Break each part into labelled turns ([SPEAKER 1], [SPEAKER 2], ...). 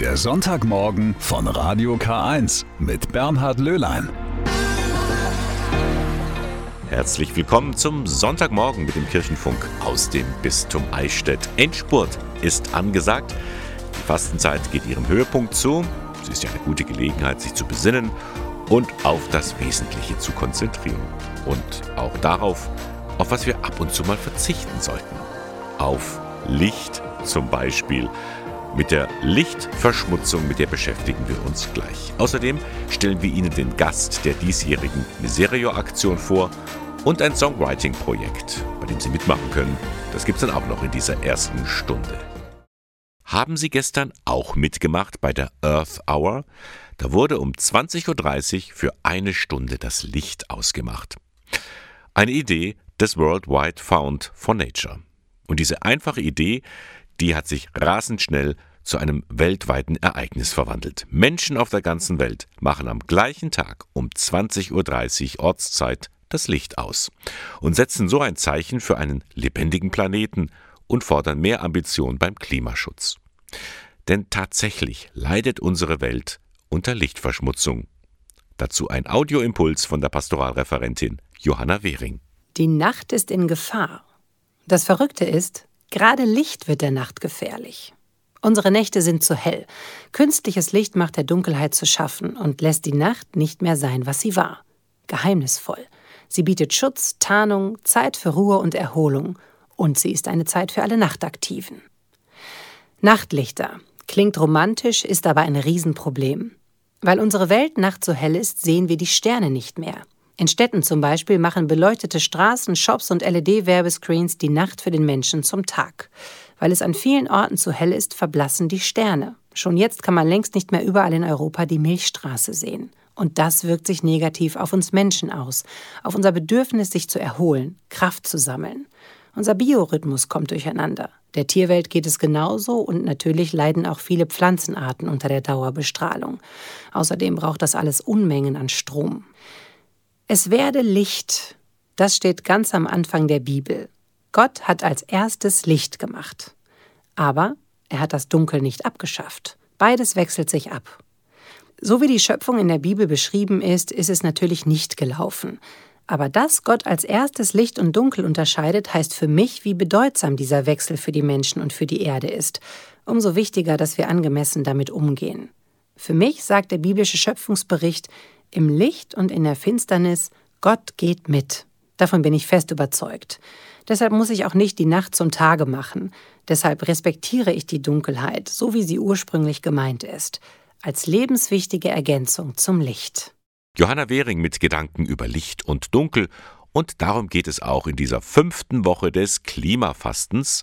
[SPEAKER 1] Der Sonntagmorgen von Radio K1 mit Bernhard Löhlein.
[SPEAKER 2] Herzlich willkommen zum Sonntagmorgen mit dem Kirchenfunk aus dem Bistum Eichstätt. Endspurt ist angesagt. Die Fastenzeit geht ihrem Höhepunkt zu. Es ist ja eine gute Gelegenheit, sich zu besinnen und auf das Wesentliche zu konzentrieren. Und auch darauf, auf was wir ab und zu mal verzichten sollten. Auf Licht zum Beispiel. Mit der Lichtverschmutzung, mit der beschäftigen wir uns gleich. Außerdem stellen wir Ihnen den Gast der diesjährigen Miserio-Aktion vor und ein Songwriting-Projekt, bei dem Sie mitmachen können. Das gibt es dann auch noch in dieser ersten Stunde. Haben Sie gestern auch mitgemacht bei der Earth Hour? Da wurde um 20.30 Uhr für eine Stunde das Licht ausgemacht. Eine Idee des Worldwide Found for Nature. Und diese einfache Idee, die hat sich rasend schnell zu einem weltweiten Ereignis verwandelt. Menschen auf der ganzen Welt machen am gleichen Tag um 20.30 Uhr Ortszeit das Licht aus und setzen so ein Zeichen für einen lebendigen Planeten und fordern mehr Ambition beim Klimaschutz. Denn tatsächlich leidet unsere Welt unter Lichtverschmutzung. Dazu ein Audioimpuls von der Pastoralreferentin Johanna Wehring.
[SPEAKER 3] Die Nacht ist in Gefahr. Das Verrückte ist, gerade Licht wird der Nacht gefährlich. Unsere Nächte sind zu hell. Künstliches Licht macht der Dunkelheit zu schaffen und lässt die Nacht nicht mehr sein, was sie war. Geheimnisvoll. Sie bietet Schutz, Tarnung, Zeit für Ruhe und Erholung. Und sie ist eine Zeit für alle Nachtaktiven. Nachtlichter. Klingt romantisch, ist aber ein Riesenproblem. Weil unsere Welt nachts so hell ist, sehen wir die Sterne nicht mehr. In Städten zum Beispiel machen beleuchtete Straßen, Shops und LED-Werbescreens die Nacht für den Menschen zum Tag. Weil es an vielen Orten zu hell ist, verblassen die Sterne. Schon jetzt kann man längst nicht mehr überall in Europa die Milchstraße sehen. Und das wirkt sich negativ auf uns Menschen aus, auf unser Bedürfnis, sich zu erholen, Kraft zu sammeln. Unser Biorhythmus kommt durcheinander. Der Tierwelt geht es genauso und natürlich leiden auch viele Pflanzenarten unter der Dauerbestrahlung. Außerdem braucht das alles Unmengen an Strom. Es werde Licht. Das steht ganz am Anfang der Bibel. Gott hat als erstes Licht gemacht. Aber er hat das Dunkel nicht abgeschafft. Beides wechselt sich ab. So wie die Schöpfung in der Bibel beschrieben ist, ist es natürlich nicht gelaufen. Aber dass Gott als erstes Licht und Dunkel unterscheidet, heißt für mich, wie bedeutsam dieser Wechsel für die Menschen und für die Erde ist. Umso wichtiger, dass wir angemessen damit umgehen. Für mich sagt der biblische Schöpfungsbericht, im Licht und in der Finsternis, Gott geht mit. Davon bin ich fest überzeugt. Deshalb muss ich auch nicht die Nacht zum Tage machen. Deshalb respektiere ich die Dunkelheit, so wie sie ursprünglich gemeint ist, als lebenswichtige Ergänzung zum Licht.
[SPEAKER 2] Johanna Wehring mit Gedanken über Licht und Dunkel. Und darum geht es auch in dieser fünften Woche des Klimafastens,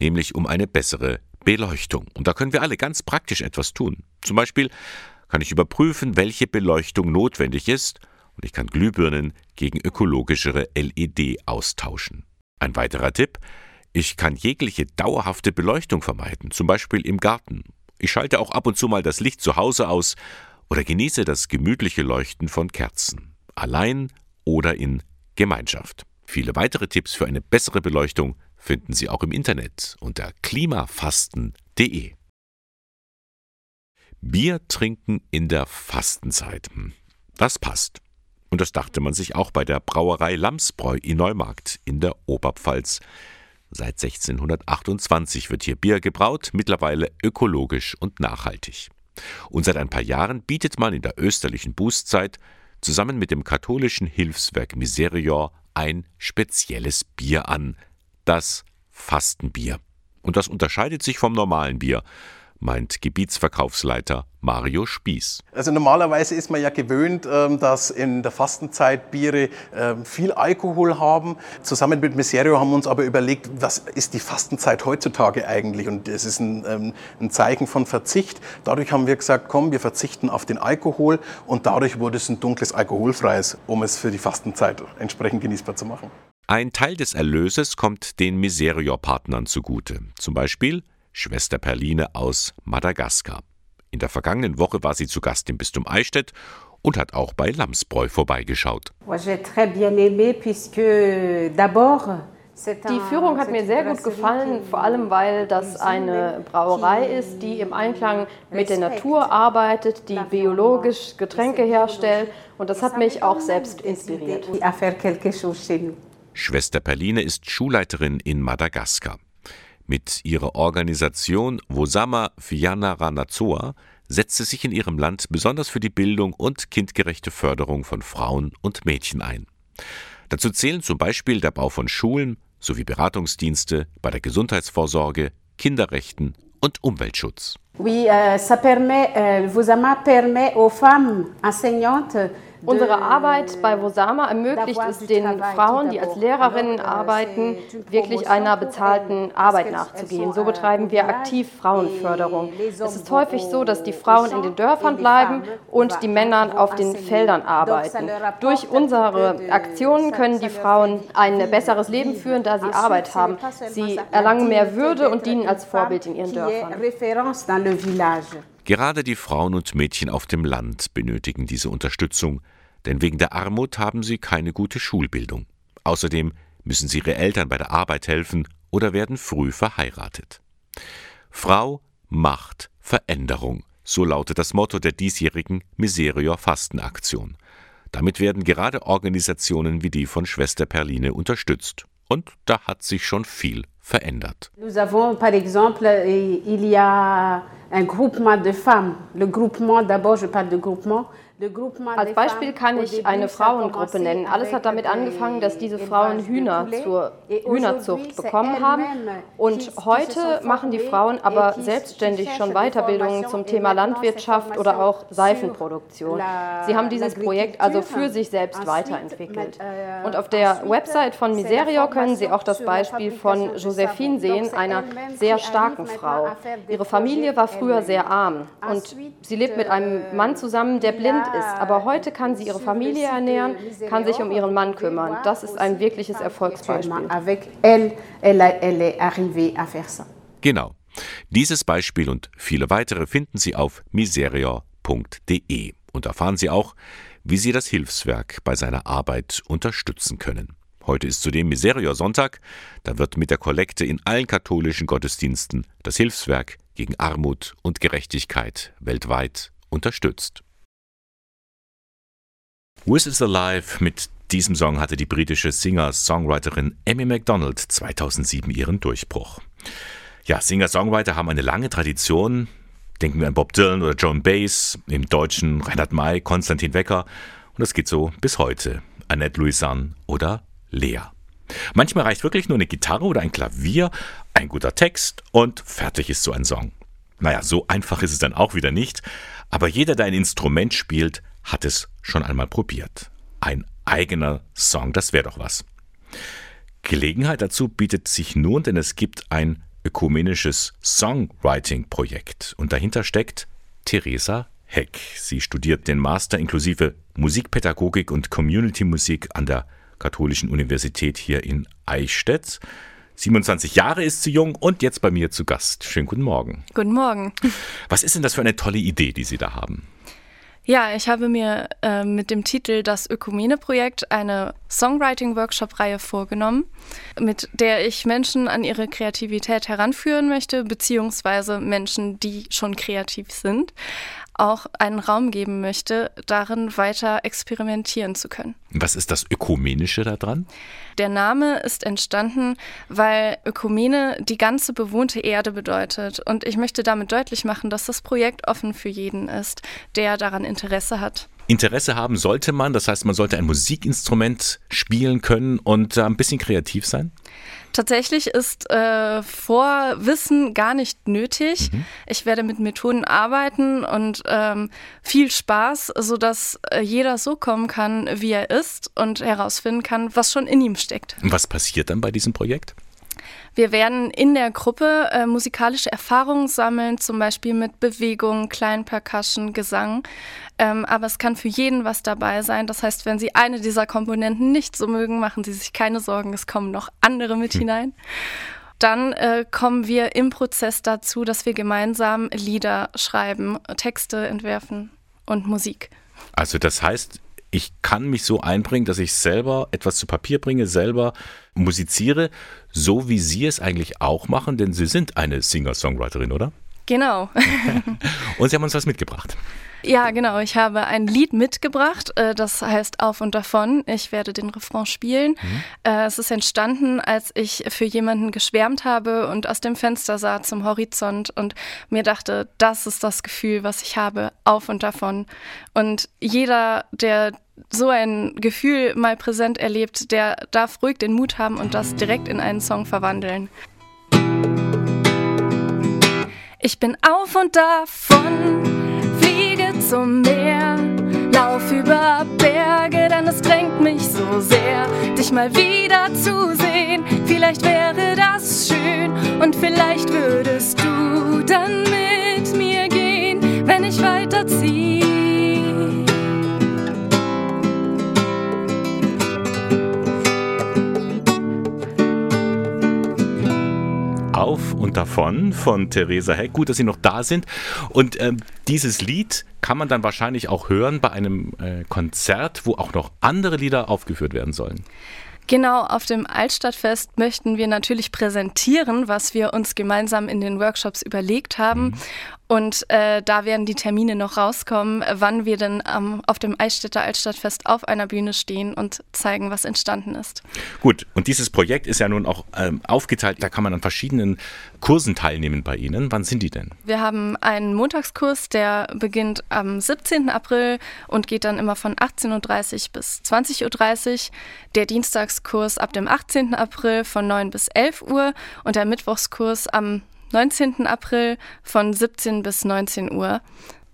[SPEAKER 2] nämlich um eine bessere Beleuchtung. Und da können wir alle ganz praktisch etwas tun. Zum Beispiel kann ich überprüfen, welche Beleuchtung notwendig ist und ich kann Glühbirnen gegen ökologischere LED austauschen. Ein weiterer Tipp, ich kann jegliche dauerhafte Beleuchtung vermeiden, zum Beispiel im Garten. Ich schalte auch ab und zu mal das Licht zu Hause aus oder genieße das gemütliche Leuchten von Kerzen, allein oder in Gemeinschaft. Viele weitere Tipps für eine bessere Beleuchtung finden Sie auch im Internet unter klimafasten.de. Bier trinken in der Fastenzeit. Hm, das passt. Und das dachte man sich auch bei der Brauerei Lamsbräu in Neumarkt in der Oberpfalz. Seit 1628 wird hier Bier gebraut, mittlerweile ökologisch und nachhaltig. Und seit ein paar Jahren bietet man in der österlichen Bußzeit zusammen mit dem katholischen Hilfswerk Miserior ein spezielles Bier an, das Fastenbier. Und das unterscheidet sich vom normalen Bier meint Gebietsverkaufsleiter Mario Spieß.
[SPEAKER 4] Also normalerweise ist man ja gewöhnt, ähm, dass in der Fastenzeit Biere ähm, viel Alkohol haben. Zusammen mit Miserio haben wir uns aber überlegt, was ist die Fastenzeit heutzutage eigentlich? Und es ist ein, ähm, ein Zeichen von Verzicht. Dadurch haben wir gesagt, komm, wir verzichten auf den Alkohol und dadurch wurde es ein dunkles alkoholfreies, um es für die Fastenzeit entsprechend genießbar zu machen.
[SPEAKER 2] Ein Teil des Erlöses kommt den Miserior-Partnern zugute. Zum Beispiel Schwester Perline aus Madagaskar. In der vergangenen Woche war sie zu Gast im Bistum Eichstätt und hat auch bei Lamsbräu vorbeigeschaut.
[SPEAKER 5] Die Führung hat mir sehr gut gefallen, vor allem weil das eine Brauerei ist, die im Einklang mit der Natur arbeitet, die biologisch Getränke herstellt und das hat mich auch selbst inspiriert.
[SPEAKER 2] Schwester Perline ist Schulleiterin in Madagaskar. Mit ihrer Organisation Wosama Fiana Ranazoa setzt sie sich in ihrem Land besonders für die Bildung und kindgerechte Förderung von Frauen und Mädchen ein. Dazu zählen zum Beispiel der Bau von Schulen sowie Beratungsdienste bei der Gesundheitsvorsorge, Kinderrechten und Umweltschutz.
[SPEAKER 6] Oui, euh, ça permet, euh, Vosama permet aux femmes enseignantes
[SPEAKER 5] Unsere Arbeit bei Wosama ermöglicht es den Frauen, die als Lehrerinnen arbeiten, wirklich einer bezahlten Arbeit nachzugehen. So betreiben wir aktiv Frauenförderung. Es ist häufig so, dass die Frauen in den Dörfern bleiben und die Männer auf den Feldern arbeiten. Durch unsere Aktionen können die Frauen ein besseres Leben führen, da sie Arbeit haben. Sie erlangen mehr Würde und dienen als Vorbild in ihren Dörfern.
[SPEAKER 2] Gerade die Frauen und Mädchen auf dem Land benötigen diese Unterstützung, denn wegen der Armut haben sie keine gute Schulbildung. Außerdem müssen sie ihre Eltern bei der Arbeit helfen oder werden früh verheiratet. Frau, Macht, Veränderung, so lautet das Motto der diesjährigen Miserior Fastenaktion. Damit werden gerade Organisationen wie die von Schwester Perline unterstützt. Und da hat sich schon viel verändert.
[SPEAKER 6] Nous avons par exemple, il y a un groupement de femmes. Le groupement, d'abord je parle de groupement,
[SPEAKER 5] als Beispiel kann ich eine Frauengruppe nennen. Alles hat damit angefangen, dass diese Frauen Hühner zur Hühnerzucht bekommen haben. Und heute machen die Frauen aber selbstständig schon Weiterbildungen zum Thema Landwirtschaft oder auch Seifenproduktion. Sie haben dieses Projekt also für sich selbst weiterentwickelt.
[SPEAKER 6] Euh,
[SPEAKER 5] Und auf der Website von Miserior können Sie auch das Beispiel von Josephine sehen, einer sehr starken Frau. Ihre Familie war früher sehr arm und sie lebt mit einem Mann zusammen, der blind ist. Aber heute kann sie ihre Familie ernähren, kann sich um ihren Mann kümmern. Das ist ein wirkliches Erfolgsbeispiel.
[SPEAKER 2] Genau. Dieses Beispiel und viele weitere finden Sie auf miserior.de und erfahren Sie auch, wie Sie das Hilfswerk bei seiner Arbeit unterstützen können. Heute ist zudem Miserior Sonntag, da wird mit der Kollekte in allen katholischen Gottesdiensten das Hilfswerk gegen Armut und Gerechtigkeit weltweit unterstützt. Is Alive mit diesem Song hatte die britische Singer-Songwriterin Amy MacDonald 2007 ihren Durchbruch. Ja, Singer-Songwriter haben eine lange Tradition. Denken wir an Bob Dylan oder Joan Baez, im Deutschen Reinhard May, Konstantin Wecker und das geht so bis heute. Annette Louisanne oder Lea. Manchmal reicht wirklich nur eine Gitarre oder ein Klavier, ein guter Text und fertig ist so ein Song. Naja, so einfach ist es dann auch wieder nicht, aber jeder, der ein Instrument spielt, hat es schon einmal probiert. Ein eigener Song, das wäre doch was. Gelegenheit dazu bietet sich nun, denn es gibt ein ökumenisches Songwriting-Projekt und dahinter steckt Theresa Heck. Sie studiert den Master inklusive Musikpädagogik und Community Musik an der Katholischen Universität hier in Eichstätt. 27 Jahre ist sie jung und jetzt bei mir zu Gast. Schönen guten Morgen.
[SPEAKER 7] Guten Morgen.
[SPEAKER 2] Was ist denn das für eine tolle Idee, die Sie da haben?
[SPEAKER 7] Ja, ich habe mir äh, mit dem Titel Das Ökumene-Projekt eine Songwriting-Workshop-Reihe vorgenommen, mit der ich Menschen an ihre Kreativität heranführen möchte, beziehungsweise Menschen, die schon kreativ sind auch einen Raum geben möchte, darin weiter experimentieren zu können.
[SPEAKER 2] Was ist das Ökumenische daran?
[SPEAKER 7] Der Name ist entstanden, weil Ökumene die ganze bewohnte Erde bedeutet. Und ich möchte damit deutlich machen, dass das Projekt offen für jeden ist, der daran Interesse hat.
[SPEAKER 2] Interesse haben sollte man, das heißt, man sollte ein Musikinstrument spielen können und ein bisschen kreativ sein?
[SPEAKER 7] Tatsächlich ist äh, Vorwissen gar nicht nötig. Mhm. Ich werde mit Methoden arbeiten und ähm, viel Spaß, sodass äh, jeder so kommen kann, wie er ist und herausfinden kann, was schon in ihm steckt.
[SPEAKER 2] Und was passiert dann bei diesem Projekt?
[SPEAKER 7] Wir werden in der Gruppe äh, musikalische Erfahrungen sammeln, zum Beispiel mit Bewegung, kleinen Percussion, Gesang. Ähm, aber es kann für jeden was dabei sein. Das heißt, wenn Sie eine dieser Komponenten nicht so mögen, machen Sie sich keine Sorgen, es kommen noch andere mit hm. hinein. Dann äh, kommen wir im Prozess dazu, dass wir gemeinsam Lieder schreiben, Texte entwerfen und Musik.
[SPEAKER 2] Also das heißt, ich kann mich so einbringen, dass ich selber etwas zu Papier bringe, selber musiziere, so wie Sie es eigentlich auch machen, denn Sie sind eine Singer-Songwriterin, oder?
[SPEAKER 7] Genau.
[SPEAKER 2] Und Sie haben uns was mitgebracht.
[SPEAKER 7] Ja, genau. Ich habe ein Lied mitgebracht, äh, das heißt Auf und davon. Ich werde den Refrain spielen. Mhm. Äh, es ist entstanden, als ich für jemanden geschwärmt habe und aus dem Fenster sah zum Horizont und mir dachte, das ist das Gefühl, was ich habe, auf und davon. Und jeder, der so ein Gefühl mal präsent erlebt, der darf ruhig den Mut haben und das direkt in einen Song verwandeln. Ich bin auf und davon zum Meer. Lauf über Berge, denn es drängt mich so sehr, dich mal wieder zu sehen. Vielleicht wäre das schön und vielleicht würdest du dann mit mir gehen, wenn ich weiterziehe.
[SPEAKER 2] Auf und davon von Theresa Heck. Gut, dass Sie noch da sind. Und ähm, dieses Lied kann man dann wahrscheinlich auch hören bei einem äh, Konzert, wo auch noch andere Lieder aufgeführt werden sollen.
[SPEAKER 7] Genau, auf dem Altstadtfest möchten wir natürlich präsentieren, was wir uns gemeinsam in den Workshops überlegt haben. Mhm. Und äh, da werden die Termine noch rauskommen, wann wir denn ähm, auf dem Eichstätter Altstadtfest auf einer Bühne stehen und zeigen, was entstanden ist.
[SPEAKER 2] Gut, und dieses Projekt ist ja nun auch ähm, aufgeteilt. Da kann man an verschiedenen Kursen teilnehmen bei Ihnen. Wann sind die denn?
[SPEAKER 7] Wir haben einen Montagskurs, der beginnt am 17. April und geht dann immer von 18.30 Uhr bis 20.30 Uhr. Der Dienstagskurs ab dem 18. April von 9 bis 11 Uhr und der Mittwochskurs am 19. April von 17 bis 19 Uhr.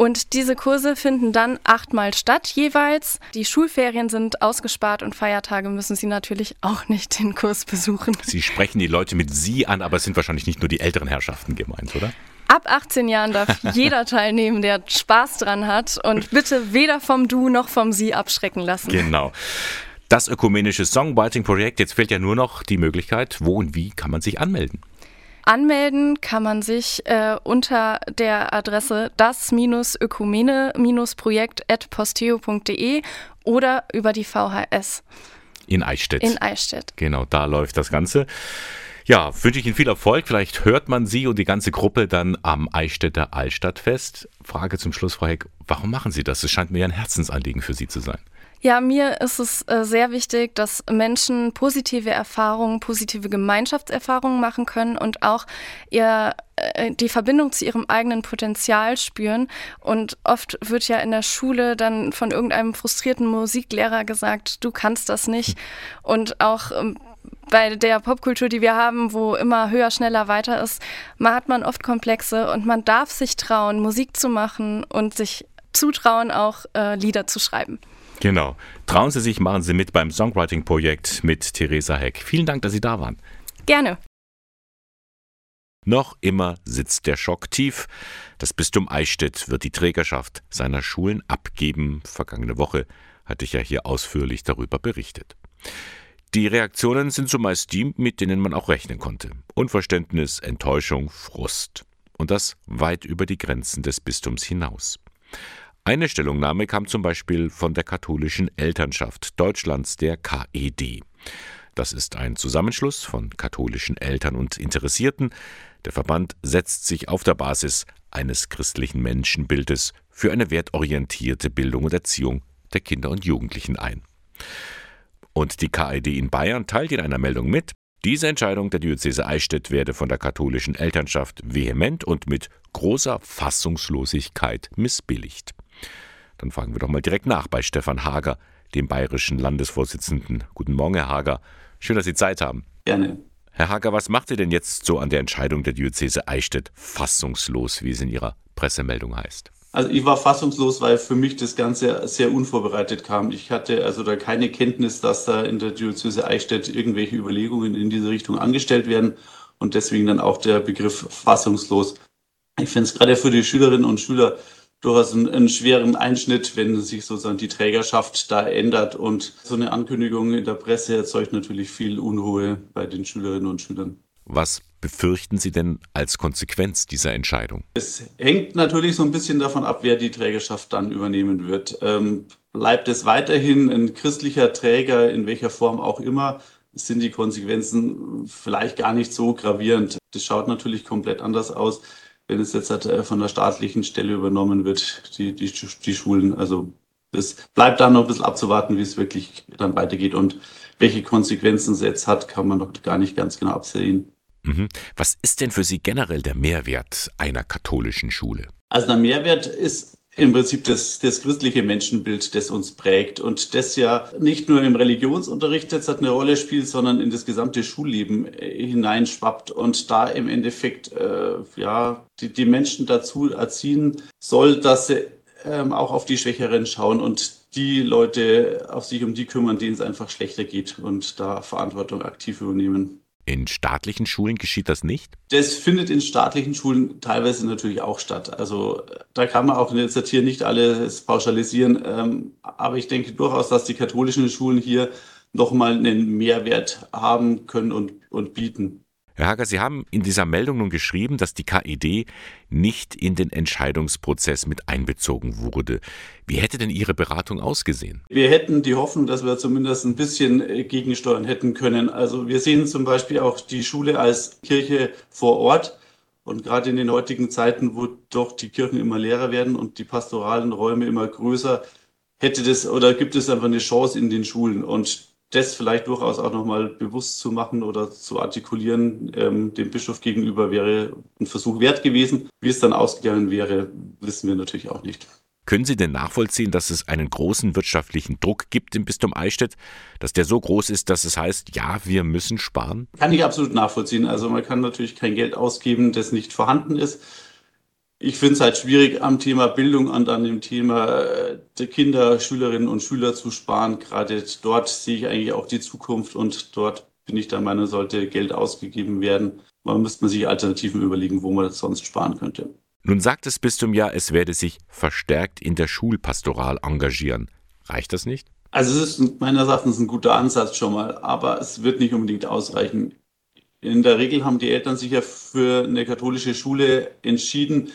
[SPEAKER 7] Und diese Kurse finden dann achtmal statt jeweils. Die Schulferien sind ausgespart und Feiertage müssen Sie natürlich auch nicht den Kurs besuchen.
[SPEAKER 2] Sie sprechen die Leute mit Sie an, aber es sind wahrscheinlich nicht nur die älteren Herrschaften gemeint, oder?
[SPEAKER 7] Ab 18 Jahren darf jeder teilnehmen, der Spaß dran hat und bitte weder vom Du noch vom Sie abschrecken lassen.
[SPEAKER 2] Genau. Das ökumenische Songwriting-Projekt, jetzt fehlt ja nur noch die Möglichkeit, wo und wie kann man sich anmelden?
[SPEAKER 7] Anmelden kann man sich äh, unter der Adresse das-ökumene-projekt.posteo.de oder über die VHS.
[SPEAKER 2] In Eichstätt.
[SPEAKER 7] In Eichstätt.
[SPEAKER 2] Genau, da läuft das Ganze. Ja, wünsche ich Ihnen viel Erfolg. Vielleicht hört man Sie und die ganze Gruppe dann am Eichstätter Altstadtfest. Frage zum Schluss, Frau Heck, warum machen Sie das? Es scheint mir ein Herzensanliegen für Sie zu sein.
[SPEAKER 7] Ja, mir ist es äh, sehr wichtig, dass Menschen positive Erfahrungen, positive Gemeinschaftserfahrungen machen können und auch ihr äh, die Verbindung zu ihrem eigenen Potenzial spüren. Und oft wird ja in der Schule dann von irgendeinem frustrierten Musiklehrer gesagt, du kannst das nicht. Und auch ähm, bei der Popkultur, die wir haben, wo immer höher, schneller, weiter ist, man hat man oft Komplexe und man darf sich trauen, Musik zu machen und sich zutrauen, auch äh, Lieder zu schreiben.
[SPEAKER 2] Genau. Trauen Sie sich, machen Sie mit beim Songwriting-Projekt mit Theresa Heck. Vielen Dank, dass Sie da waren.
[SPEAKER 7] Gerne.
[SPEAKER 2] Noch immer sitzt der Schock tief. Das Bistum Eichstätt wird die Trägerschaft seiner Schulen abgeben. Vergangene Woche hatte ich ja hier ausführlich darüber berichtet. Die Reaktionen sind zumeist die, mit denen man auch rechnen konnte. Unverständnis, Enttäuschung, Frust. Und das weit über die Grenzen des Bistums hinaus. Eine Stellungnahme kam zum Beispiel von der katholischen Elternschaft Deutschlands, der KED. Das ist ein Zusammenschluss von katholischen Eltern und Interessierten. Der Verband setzt sich auf der Basis eines christlichen Menschenbildes für eine wertorientierte Bildung und Erziehung der Kinder und Jugendlichen ein. Und die KED in Bayern teilt in einer Meldung mit, diese Entscheidung der Diözese Eichstätt werde von der katholischen Elternschaft vehement und mit großer Fassungslosigkeit missbilligt. Dann fragen wir doch mal direkt nach bei Stefan Hager, dem bayerischen Landesvorsitzenden. Guten Morgen, Herr Hager. Schön, dass Sie Zeit haben.
[SPEAKER 8] Gerne.
[SPEAKER 2] Herr Hager, was macht ihr denn jetzt so an der Entscheidung der Diözese Eichstätt fassungslos, wie es in Ihrer Pressemeldung heißt?
[SPEAKER 8] Also ich war fassungslos, weil für mich das Ganze sehr unvorbereitet kam. Ich hatte also da keine Kenntnis, dass da in der Diözese Eichstätt irgendwelche Überlegungen in diese Richtung angestellt werden und deswegen dann auch der Begriff fassungslos. Ich finde es gerade für die Schülerinnen und Schüler durchaus einen, einen, schweren Einschnitt, wenn sich sozusagen die Trägerschaft da ändert. Und so eine Ankündigung in der Presse erzeugt natürlich viel Unruhe bei den Schülerinnen und Schülern.
[SPEAKER 2] Was befürchten Sie denn als Konsequenz dieser Entscheidung?
[SPEAKER 8] Es hängt natürlich so ein bisschen davon ab, wer die Trägerschaft dann übernehmen wird. Ähm, bleibt es weiterhin ein christlicher Träger, in welcher Form auch immer, sind die Konsequenzen vielleicht gar nicht so gravierend. Das schaut natürlich komplett anders aus, wenn es jetzt äh, von der staatlichen Stelle übernommen wird, die, die, die Schulen. Also es bleibt da noch ein bisschen abzuwarten, wie es wirklich dann weitergeht und welche Konsequenzen es jetzt hat, kann man noch gar nicht ganz genau absehen.
[SPEAKER 2] Mhm. Was ist denn für Sie generell der Mehrwert einer katholischen Schule?
[SPEAKER 8] Also der Mehrwert ist im Prinzip das, das christliche Menschenbild, das uns prägt und das ja nicht nur im Religionsunterricht jetzt eine Rolle spielt, sondern in das gesamte Schulleben äh, hineinschwappt und da im Endeffekt äh, ja die, die Menschen dazu erziehen soll, dass sie ähm, auch auf die Schwächeren schauen und die Leute auf sich um die kümmern, denen es einfach schlechter geht und da Verantwortung aktiv übernehmen.
[SPEAKER 2] In staatlichen Schulen geschieht das nicht?
[SPEAKER 8] Das findet in staatlichen Schulen teilweise natürlich auch statt. Also da kann man auch jetzt hier nicht alles pauschalisieren. Ähm, aber ich denke durchaus, dass die katholischen Schulen hier nochmal einen Mehrwert haben können und, und bieten.
[SPEAKER 2] Herr Hager, Sie haben in dieser Meldung nun geschrieben, dass die KED nicht in den Entscheidungsprozess mit einbezogen wurde. Wie hätte denn Ihre Beratung ausgesehen?
[SPEAKER 8] Wir hätten die Hoffnung, dass wir zumindest ein bisschen äh, gegensteuern hätten können. Also wir sehen zum Beispiel auch die Schule als Kirche vor Ort. Und gerade in den heutigen Zeiten, wo doch die Kirchen immer leerer werden und die pastoralen Räume immer größer, hätte das oder gibt es einfach eine Chance in den Schulen. Und das vielleicht durchaus auch nochmal bewusst zu machen oder zu artikulieren, ähm, dem Bischof gegenüber wäre ein Versuch wert gewesen. Wie es dann ausgegangen wäre, wissen wir natürlich auch nicht.
[SPEAKER 2] Können Sie denn nachvollziehen, dass es einen großen wirtschaftlichen Druck gibt im Bistum Eichstätt, dass der so groß ist, dass es heißt, ja, wir müssen sparen?
[SPEAKER 8] Kann ich absolut nachvollziehen. Also man kann natürlich kein Geld ausgeben, das nicht vorhanden ist. Ich finde es halt schwierig, am Thema Bildung und an dem Thema äh, der Kinder, Schülerinnen und Schüler zu sparen. Gerade dort sehe ich eigentlich auch die Zukunft und dort bin ich der Meinung, sollte Geld ausgegeben werden. Man müsste man sich Alternativen überlegen, wo man das sonst sparen könnte.
[SPEAKER 2] Nun sagt das Bistum ja, es werde sich verstärkt in der Schulpastoral engagieren. Reicht das nicht?
[SPEAKER 8] Also es ist meines Erachtens ein guter Ansatz schon mal, aber es wird nicht unbedingt ausreichen. In der Regel haben die Eltern sich ja für eine katholische Schule entschieden,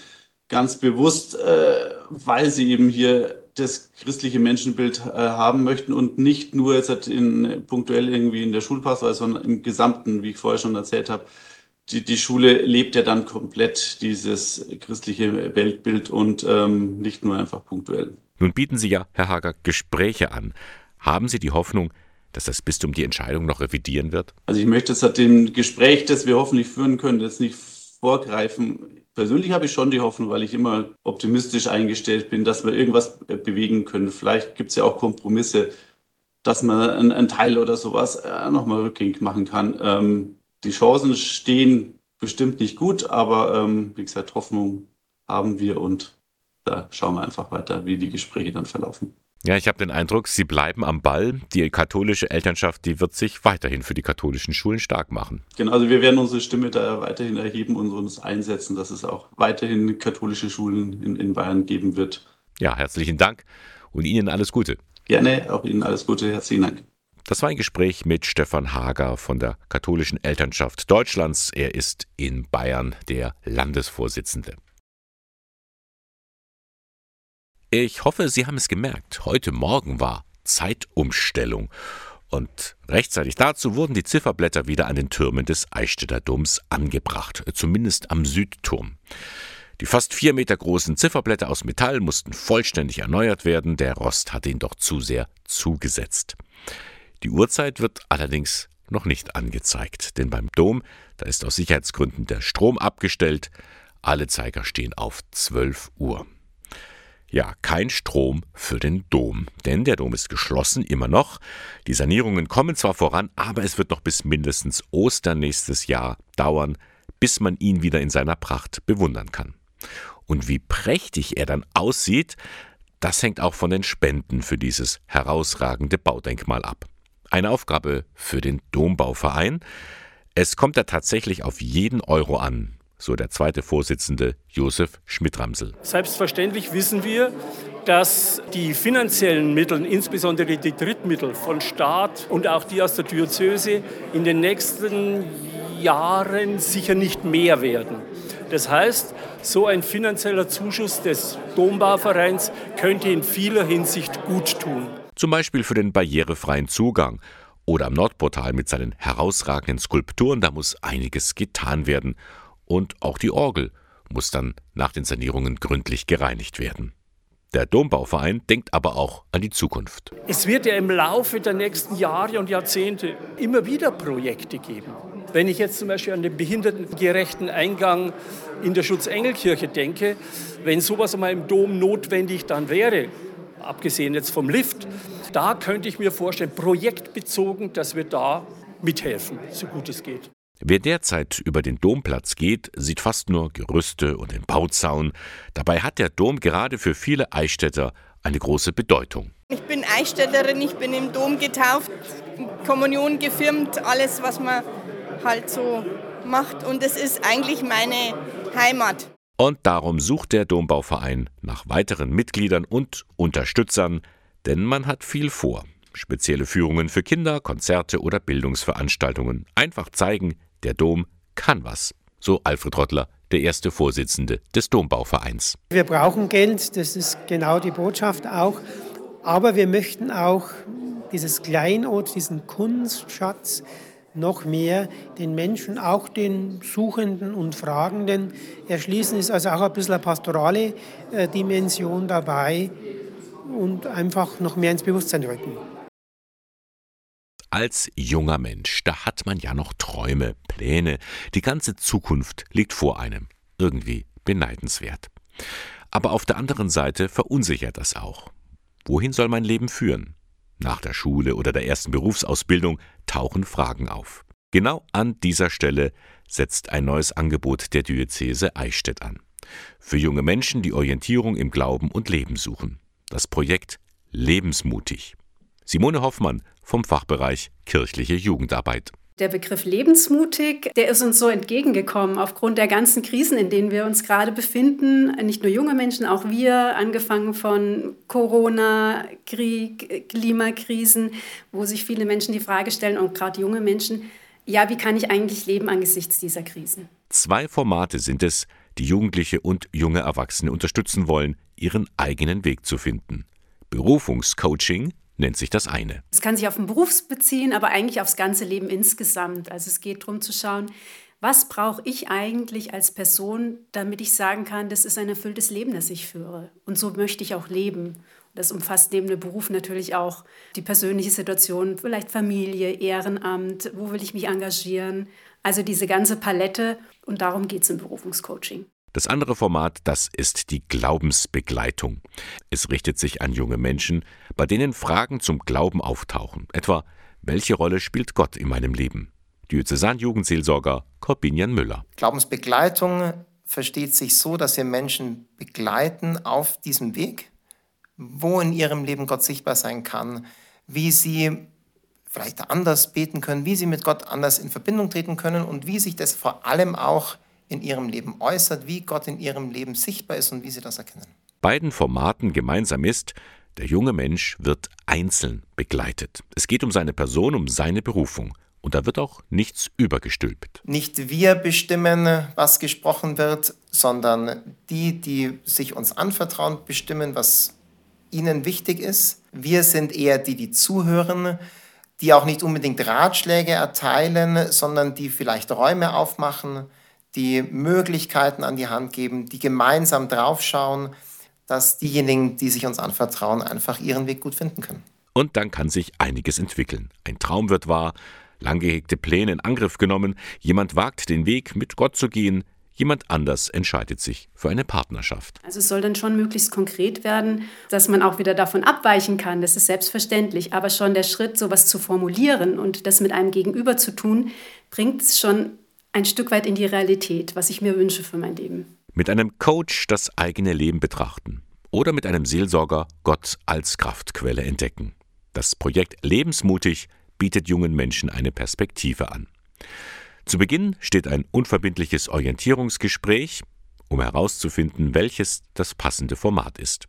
[SPEAKER 8] ganz bewusst, äh, weil sie eben hier das christliche Menschenbild äh, haben möchten und nicht nur jetzt halt in, punktuell irgendwie in der Schulpasswahl, sondern im Gesamten, wie ich vorher schon erzählt habe. Die, die Schule lebt ja dann komplett dieses christliche Weltbild und ähm, nicht nur einfach punktuell.
[SPEAKER 2] Nun bieten Sie ja, Herr Hager, Gespräche an. Haben Sie die Hoffnung, dass das Bistum die Entscheidung noch revidieren wird?
[SPEAKER 8] Also ich möchte jetzt dem Gespräch, das wir hoffentlich führen können, jetzt nicht vorgreifen. Persönlich habe ich schon die Hoffnung, weil ich immer optimistisch eingestellt bin, dass wir irgendwas bewegen können. Vielleicht gibt es ja auch Kompromisse, dass man einen, Teil oder sowas äh, nochmal rückgängig machen kann. Ähm, die Chancen stehen bestimmt nicht gut, aber ähm, wie gesagt, Hoffnung haben wir und da schauen wir einfach weiter, wie die Gespräche dann verlaufen.
[SPEAKER 2] Ja, ich habe den Eindruck, Sie bleiben am Ball. Die katholische Elternschaft, die wird sich weiterhin für die katholischen Schulen stark machen.
[SPEAKER 8] Genau, also wir werden unsere Stimme da weiterhin erheben und uns einsetzen, dass es auch weiterhin katholische Schulen in, in Bayern geben wird.
[SPEAKER 2] Ja, herzlichen Dank und Ihnen alles Gute.
[SPEAKER 8] Gerne, auch Ihnen alles Gute. Herzlichen Dank.
[SPEAKER 2] Das war ein Gespräch mit Stefan Hager von der katholischen Elternschaft Deutschlands. Er ist in Bayern der Landesvorsitzende. Ich hoffe, Sie haben es gemerkt. Heute Morgen war Zeitumstellung. Und rechtzeitig dazu wurden die Zifferblätter wieder an den Türmen des Eichstätter Doms angebracht, zumindest am Südturm. Die fast vier Meter großen Zifferblätter aus Metall mussten vollständig erneuert werden, der Rost hatte ihn doch zu sehr zugesetzt. Die Uhrzeit wird allerdings noch nicht angezeigt, denn beim Dom, da ist aus Sicherheitsgründen der Strom abgestellt, alle Zeiger stehen auf 12 Uhr. Ja, kein Strom für den Dom, denn der Dom ist geschlossen, immer noch. Die Sanierungen kommen zwar voran, aber es wird noch bis mindestens Ostern nächstes Jahr dauern, bis man ihn wieder in seiner Pracht bewundern kann. Und wie prächtig er dann aussieht, das hängt auch von den Spenden für dieses herausragende Baudenkmal ab. Eine Aufgabe für den Dombauverein. Es kommt da tatsächlich auf jeden Euro an, so der zweite Vorsitzende Josef Schmidramsel.
[SPEAKER 9] Selbstverständlich wissen wir, dass die finanziellen Mittel, insbesondere die Drittmittel von Staat und auch die aus der Diözese, in den nächsten Jahren sicher nicht mehr werden. Das heißt, so ein finanzieller Zuschuss des Dombauvereins könnte in vieler Hinsicht gut tun.
[SPEAKER 2] Zum Beispiel für den barrierefreien Zugang oder am Nordportal mit seinen herausragenden Skulpturen, da muss einiges getan werden. Und auch die Orgel muss dann nach den Sanierungen gründlich gereinigt werden. Der Dombauverein denkt aber auch an die Zukunft.
[SPEAKER 9] Es wird ja im Laufe der nächsten Jahre und Jahrzehnte immer wieder Projekte geben. Wenn ich jetzt zum Beispiel an den behindertengerechten Eingang in der Schutzengelkirche denke, wenn sowas einmal im Dom notwendig dann wäre, abgesehen jetzt vom Lift, da könnte ich mir vorstellen, projektbezogen, dass wir da mithelfen, so gut es geht.
[SPEAKER 2] Wer derzeit über den Domplatz geht, sieht fast nur Gerüste und den Bauzaun. Dabei hat der Dom gerade für viele Eichstätter eine große Bedeutung.
[SPEAKER 10] Ich bin Eichstätterin, ich bin im Dom getauft, Kommunion gefirmt, alles, was man halt so macht. Und es ist eigentlich meine Heimat.
[SPEAKER 2] Und darum sucht der Dombauverein nach weiteren Mitgliedern und Unterstützern, denn man hat viel vor. Spezielle Führungen für Kinder, Konzerte oder Bildungsveranstaltungen. Einfach zeigen, der Dom kann was. So Alfred Rottler, der erste Vorsitzende des Dombauvereins.
[SPEAKER 11] Wir brauchen Geld, das ist genau die Botschaft auch. Aber wir möchten auch dieses Kleinod, diesen Kunstschatz noch mehr den Menschen, auch den Suchenden und Fragenden erschließen. Ist also auch ein bisschen eine pastorale äh, Dimension dabei und einfach noch mehr ins Bewusstsein rücken.
[SPEAKER 2] Als junger Mensch, da hat man ja noch Träume, Pläne, die ganze Zukunft liegt vor einem. Irgendwie beneidenswert. Aber auf der anderen Seite verunsichert das auch. Wohin soll mein Leben führen? Nach der Schule oder der ersten Berufsausbildung tauchen Fragen auf. Genau an dieser Stelle setzt ein neues Angebot der Diözese Eichstätt an. Für junge Menschen, die Orientierung im Glauben und Leben suchen. Das Projekt Lebensmutig. Simone Hoffmann vom Fachbereich kirchliche Jugendarbeit.
[SPEAKER 12] Der Begriff lebensmutig, der ist uns so entgegengekommen aufgrund der ganzen Krisen, in denen wir uns gerade befinden. Nicht nur junge Menschen, auch wir, angefangen von Corona, Krieg, Klimakrisen, wo sich viele Menschen die Frage stellen und gerade junge Menschen, ja, wie kann ich eigentlich leben angesichts dieser Krisen?
[SPEAKER 2] Zwei Formate sind es, die Jugendliche und junge Erwachsene unterstützen wollen, ihren eigenen Weg zu finden. Berufungscoaching nennt sich das eine.
[SPEAKER 12] Es kann sich auf den Beruf beziehen, aber eigentlich aufs ganze Leben insgesamt. Also es geht darum zu schauen, was brauche ich eigentlich als Person, damit ich sagen kann, das ist ein erfülltes Leben, das ich führe. Und so möchte ich auch leben. Das umfasst neben dem Beruf natürlich auch die persönliche Situation, vielleicht Familie, Ehrenamt, wo will ich mich engagieren. Also diese ganze Palette und darum geht es im Berufungscoaching.
[SPEAKER 2] Das andere Format, das ist die Glaubensbegleitung. Es richtet sich an junge Menschen, bei denen Fragen zum Glauben auftauchen, etwa welche Rolle spielt Gott in meinem Leben? Diözesan-Jugendseelsorger Corbinian Müller.
[SPEAKER 13] Glaubensbegleitung versteht sich so, dass wir Menschen begleiten auf diesem Weg, wo in ihrem Leben Gott sichtbar sein kann, wie sie vielleicht anders beten können, wie sie mit Gott anders in Verbindung treten können und wie sich das vor allem auch in ihrem Leben äußert, wie Gott in ihrem Leben sichtbar ist und wie sie das erkennen.
[SPEAKER 2] Beiden Formaten gemeinsam ist, der junge Mensch wird einzeln begleitet. Es geht um seine Person, um seine Berufung. Und da wird auch nichts übergestülpt.
[SPEAKER 13] Nicht wir bestimmen, was gesprochen wird, sondern die, die sich uns anvertrauen, bestimmen, was ihnen wichtig ist. Wir sind eher die, die zuhören, die auch nicht unbedingt Ratschläge erteilen, sondern die vielleicht Räume aufmachen, die Möglichkeiten an die Hand geben, die gemeinsam draufschauen, dass diejenigen, die sich uns anvertrauen, einfach ihren Weg gut finden können.
[SPEAKER 2] Und dann kann sich einiges entwickeln. Ein Traum wird wahr, lang gehegte Pläne in Angriff genommen, jemand wagt den Weg, mit Gott zu gehen, jemand anders entscheidet sich für eine Partnerschaft.
[SPEAKER 12] Also es soll dann schon möglichst konkret werden, dass man auch wieder davon abweichen kann, das ist selbstverständlich, aber schon der Schritt, sowas zu formulieren und das mit einem Gegenüber zu tun, bringt es schon ein Stück weit in die Realität, was ich mir wünsche für mein Leben.
[SPEAKER 2] Mit einem Coach das eigene Leben betrachten oder mit einem Seelsorger Gott als Kraftquelle entdecken. Das Projekt Lebensmutig bietet jungen Menschen eine Perspektive an. Zu Beginn steht ein unverbindliches Orientierungsgespräch, um herauszufinden, welches das passende Format ist.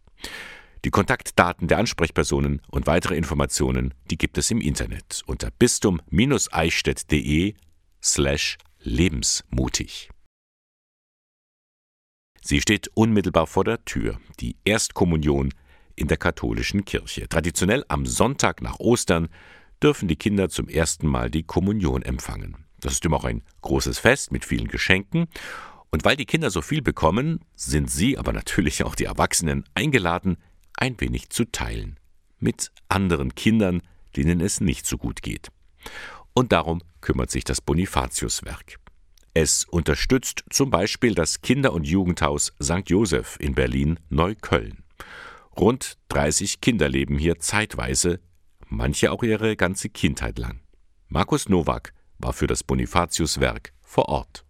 [SPEAKER 2] Die Kontaktdaten der Ansprechpersonen und weitere Informationen, die gibt es im Internet unter bistum-eichstätt.de slash lebensmutig. Sie steht unmittelbar vor der Tür, die Erstkommunion in der katholischen Kirche. Traditionell am Sonntag nach Ostern dürfen die Kinder zum ersten Mal die Kommunion empfangen. Das ist immer auch ein großes Fest mit vielen Geschenken. Und weil die Kinder so viel bekommen, sind sie, aber natürlich auch die Erwachsenen, eingeladen, ein wenig zu teilen. Mit anderen Kindern, denen es nicht so gut geht. Und darum kümmert sich das Bonifatiuswerk. Es unterstützt zum Beispiel das Kinder- und Jugendhaus St. Joseph in Berlin-Neukölln. Rund 30 Kinder leben hier zeitweise, manche auch ihre ganze Kindheit lang. Markus Nowak war für das Bonifatiuswerk vor Ort.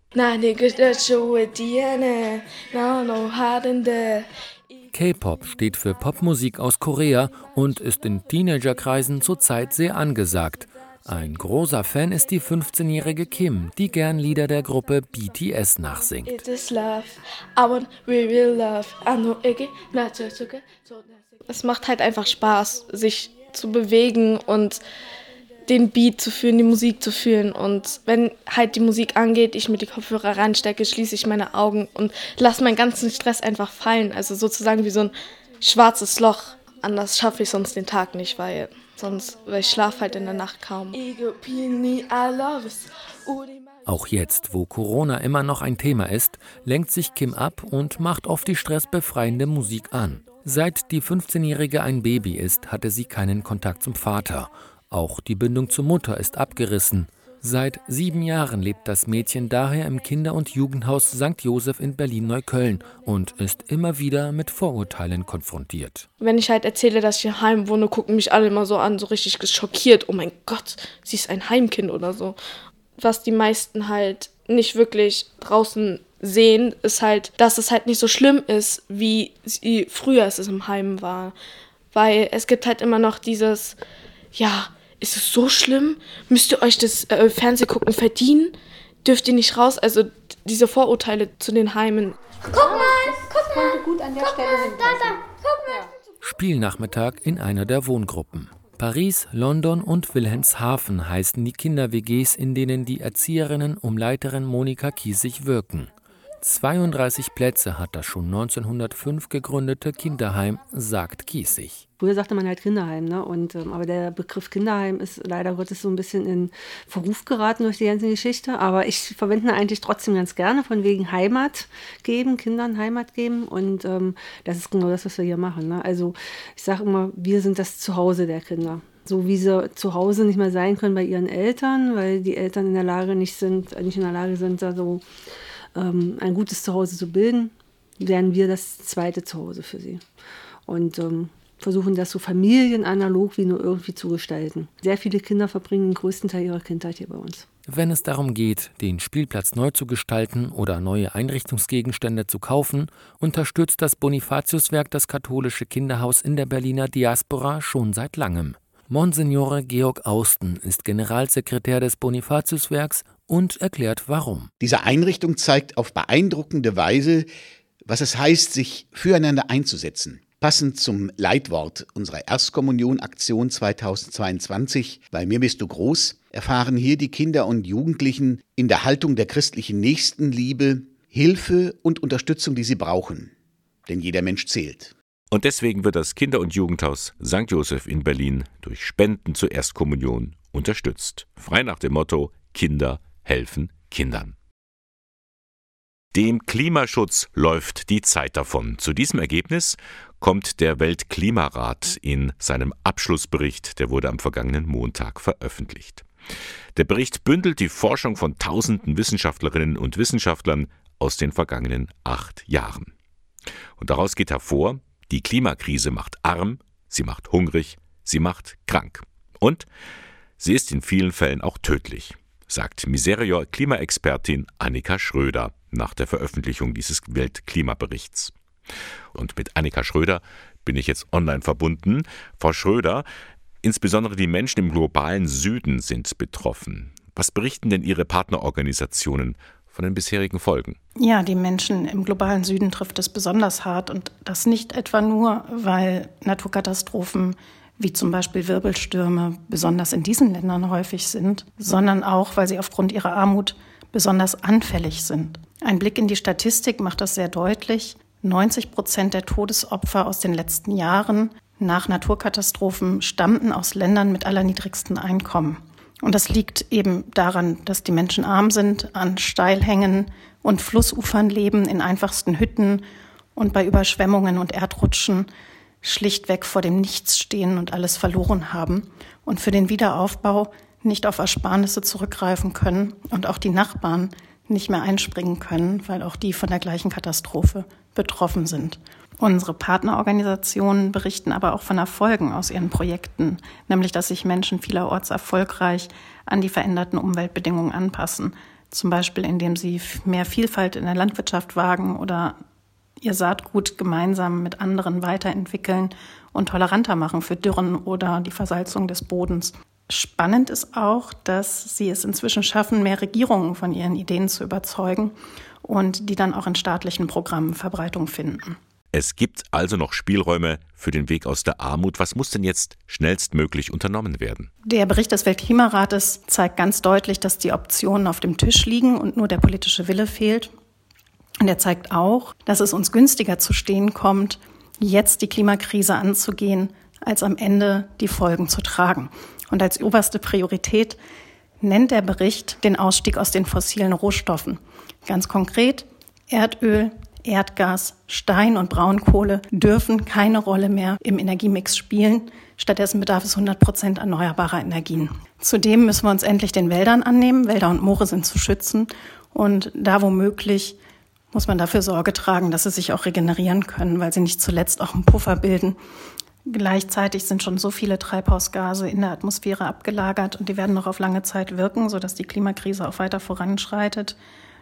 [SPEAKER 14] K-Pop steht für Popmusik aus Korea und ist in Teenagerkreisen zurzeit sehr angesagt. Ein großer Fan ist die 15-jährige Kim, die gern Lieder der Gruppe BTS nachsingt.
[SPEAKER 15] Es macht halt einfach Spaß, sich zu bewegen und den Beat zu fühlen, die Musik zu fühlen. Und wenn halt die Musik angeht, ich mir die Kopfhörer reinstecke, schließe ich meine Augen und lasse meinen ganzen Stress einfach fallen. Also sozusagen wie so ein schwarzes Loch. Anders schaffe ich sonst den Tag nicht, weil sonst, weil ich schlafe halt in der Nacht kaum.
[SPEAKER 14] Auch jetzt, wo Corona immer noch ein Thema ist, lenkt sich Kim ab und macht oft die stressbefreiende Musik an. Seit die 15-Jährige ein Baby ist, hatte sie keinen Kontakt zum Vater. Auch die Bindung zur Mutter ist abgerissen. Seit sieben Jahren lebt das Mädchen daher im Kinder- und Jugendhaus St. Joseph in Berlin-Neukölln und ist immer wieder mit Vorurteilen konfrontiert.
[SPEAKER 15] Wenn ich halt erzähle, dass ich heim wohne, gucken mich alle immer so an, so richtig geschockiert. Oh mein Gott, sie ist ein Heimkind oder so. Was die meisten halt nicht wirklich draußen sehen, ist halt, dass es halt nicht so schlimm ist, wie sie früher es im Heim war. Weil es gibt halt immer noch dieses, ja, ist es so schlimm? Müsst ihr euch das äh, Fernsehgucken verdienen? Dürft ihr nicht raus? Also diese Vorurteile zu den Heimen. Guck mal,
[SPEAKER 12] guck mal. gut an der guck Stelle mal, da, da,
[SPEAKER 14] guck mal. Spielnachmittag in einer der Wohngruppen. Paris, London und Wilhelmshaven heißen die Kinder-WGs, in denen die Erzieherinnen um Leiterin Monika Kiesig wirken. 32 Plätze hat das schon 1905 gegründete Kinderheim, sagt Kiesig.
[SPEAKER 16] Früher sagte man halt Kinderheim, ne? Und, ähm, aber der Begriff Kinderheim ist leider Gottes so ein bisschen in Verruf geraten durch die ganze Geschichte. Aber ich verwende ihn eigentlich trotzdem ganz gerne, von wegen Heimat geben, Kindern Heimat geben. Und ähm, das ist genau das, was wir hier machen. Ne? Also ich sage immer, wir sind das Zuhause der Kinder so wie sie zu Hause nicht mehr sein können bei ihren Eltern, weil die Eltern in der Lage nicht sind, nicht in der Lage sind, da so ähm, ein gutes Zuhause zu bilden, werden wir das zweite Zuhause für sie. Und ähm, versuchen das so familienanalog wie nur irgendwie zu gestalten. Sehr viele Kinder verbringen den größten Teil ihrer Kindheit hier bei uns.
[SPEAKER 14] Wenn es darum geht, den Spielplatz neu zu gestalten oder neue Einrichtungsgegenstände zu kaufen, unterstützt das Bonifatiuswerk das katholische Kinderhaus in der Berliner Diaspora schon seit langem. Monsignore Georg Austen ist Generalsekretär des Bonifatiuswerks und erklärt warum.
[SPEAKER 17] Diese Einrichtung zeigt auf beeindruckende Weise, was es heißt, sich füreinander einzusetzen. Passend zum Leitwort unserer Erstkommunion-Aktion 2022, bei mir bist du groß, erfahren hier die Kinder und Jugendlichen in der Haltung der christlichen Nächstenliebe Hilfe und Unterstützung, die sie brauchen. Denn jeder Mensch zählt.
[SPEAKER 2] Und deswegen wird das Kinder- und Jugendhaus St. Joseph in Berlin durch Spenden zur Erstkommunion unterstützt. Frei nach dem Motto Kinder helfen Kindern. Dem Klimaschutz läuft die Zeit davon. Zu diesem Ergebnis kommt der Weltklimarat in seinem Abschlussbericht, der wurde am vergangenen Montag veröffentlicht. Der Bericht bündelt die Forschung von tausenden Wissenschaftlerinnen und Wissenschaftlern aus den vergangenen acht Jahren. Und daraus geht hervor, die Klimakrise macht arm, sie macht hungrig, sie macht krank. Und sie ist in vielen Fällen auch tödlich sagt Miserior Klimaexpertin Annika Schröder nach der Veröffentlichung dieses Weltklimaberichts. Und mit Annika Schröder bin ich jetzt online verbunden. Frau Schröder, insbesondere die Menschen im globalen Süden sind betroffen. Was berichten denn Ihre Partnerorganisationen von den bisherigen Folgen?
[SPEAKER 18] Ja, die Menschen im globalen Süden trifft es besonders hart und das nicht etwa nur, weil Naturkatastrophen wie zum Beispiel Wirbelstürme besonders in diesen Ländern häufig sind, sondern auch, weil sie aufgrund ihrer Armut besonders anfällig sind. Ein Blick in die Statistik macht das sehr deutlich. 90 Prozent der Todesopfer aus den letzten Jahren nach Naturkatastrophen stammten aus Ländern mit allerniedrigsten Einkommen. Und das liegt eben daran, dass die Menschen arm sind, an Steilhängen und Flussufern leben, in einfachsten Hütten und bei Überschwemmungen und Erdrutschen schlichtweg vor dem Nichts stehen und alles verloren haben und für den Wiederaufbau nicht auf Ersparnisse zurückgreifen können und auch die Nachbarn nicht mehr einspringen können, weil auch die von der gleichen Katastrophe betroffen sind. Unsere Partnerorganisationen berichten aber auch von Erfolgen aus ihren Projekten, nämlich dass sich Menschen vielerorts erfolgreich an die veränderten Umweltbedingungen anpassen, zum Beispiel indem sie mehr Vielfalt in der Landwirtschaft wagen oder ihr Saatgut gemeinsam mit anderen weiterentwickeln und toleranter machen für Dürren oder die Versalzung des Bodens. Spannend ist auch, dass sie es inzwischen schaffen, mehr Regierungen von ihren Ideen zu überzeugen und die dann auch in staatlichen Programmen Verbreitung finden.
[SPEAKER 2] Es gibt also noch Spielräume für den Weg aus der Armut. Was muss denn jetzt schnellstmöglich unternommen werden?
[SPEAKER 18] Der Bericht des Weltklimarates zeigt ganz deutlich, dass die Optionen auf dem Tisch liegen und nur der politische Wille fehlt. Und er zeigt auch, dass es uns günstiger zu stehen kommt, jetzt die Klimakrise anzugehen, als am Ende die Folgen zu tragen. Und als oberste Priorität nennt der Bericht den Ausstieg aus den fossilen Rohstoffen. Ganz konkret, Erdöl, Erdgas, Stein und Braunkohle dürfen keine Rolle mehr im Energiemix spielen. Stattdessen bedarf es 100 Prozent erneuerbarer Energien. Zudem müssen wir uns endlich den Wäldern annehmen. Wälder und Moore sind zu schützen. Und da womöglich muss man dafür Sorge tragen, dass sie sich auch regenerieren können, weil sie nicht zuletzt auch einen Puffer bilden. Gleichzeitig sind schon so viele Treibhausgase in der Atmosphäre abgelagert und die werden noch auf lange Zeit wirken, sodass die Klimakrise auch weiter voranschreitet.